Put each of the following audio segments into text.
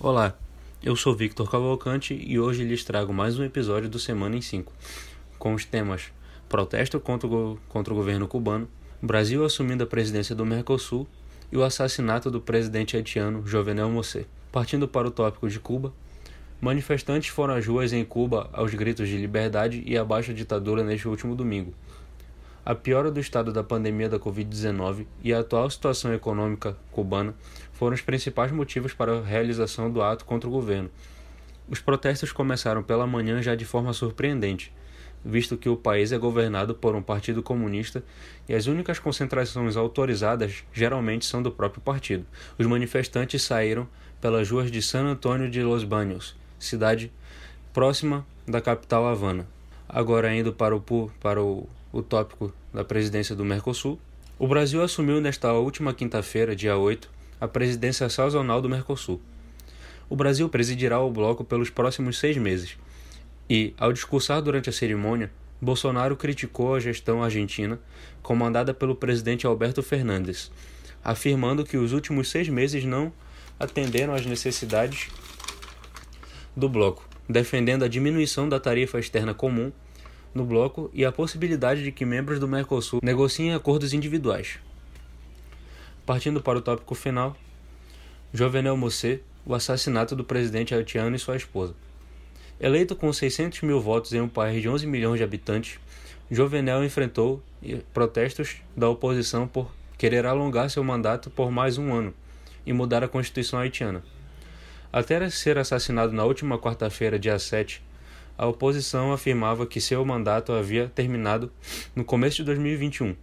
Olá, eu sou Victor Cavalcante e hoje lhes trago mais um episódio do Semana em 5, com os temas Protesto contra o, contra o governo cubano, Brasil assumindo a presidência do Mercosul e o assassinato do presidente haitiano Jovenel Moisset. Partindo para o tópico de Cuba, manifestantes foram às ruas em Cuba aos gritos de liberdade e abaixo a ditadura neste último domingo. A piora do estado da pandemia da Covid-19 e a atual situação econômica cubana foram os principais motivos para a realização do ato contra o governo. Os protestos começaram pela manhã já de forma surpreendente, visto que o país é governado por um partido comunista e as únicas concentrações autorizadas geralmente são do próprio partido. Os manifestantes saíram pelas ruas de San Antônio de Los Baños, cidade próxima da capital Havana. Agora indo para o, para o o tópico da presidência do Mercosul, o Brasil assumiu nesta última quinta-feira, dia 8, a presidência sazonal do Mercosul. O Brasil presidirá o bloco pelos próximos seis meses e, ao discursar durante a cerimônia, Bolsonaro criticou a gestão argentina comandada pelo presidente Alberto Fernandes, afirmando que os últimos seis meses não atenderam às necessidades do bloco, defendendo a diminuição da tarifa externa comum no bloco e a possibilidade de que membros do Mercosul negociem acordos individuais. Partindo para o tópico final, Jovenel Moisset, o assassinato do presidente haitiano e sua esposa. Eleito com 600 mil votos em um país de 11 milhões de habitantes, Jovenel enfrentou protestos da oposição por querer alongar seu mandato por mais um ano e mudar a Constituição haitiana. Até ser assassinado na última quarta-feira, dia 7, a oposição afirmava que seu mandato havia terminado no começo de 2021,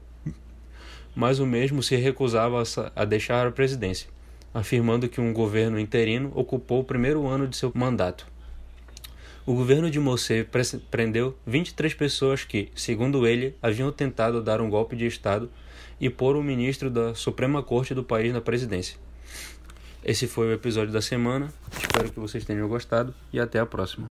mas o mesmo se recusava a deixar a presidência, afirmando que um governo interino ocupou o primeiro ano de seu mandato. O governo de Mossé prendeu 23 pessoas que, segundo ele, haviam tentado dar um golpe de Estado e pôr o ministro da Suprema Corte do país na presidência. Esse foi o episódio da semana. Espero que vocês tenham gostado e até a próxima.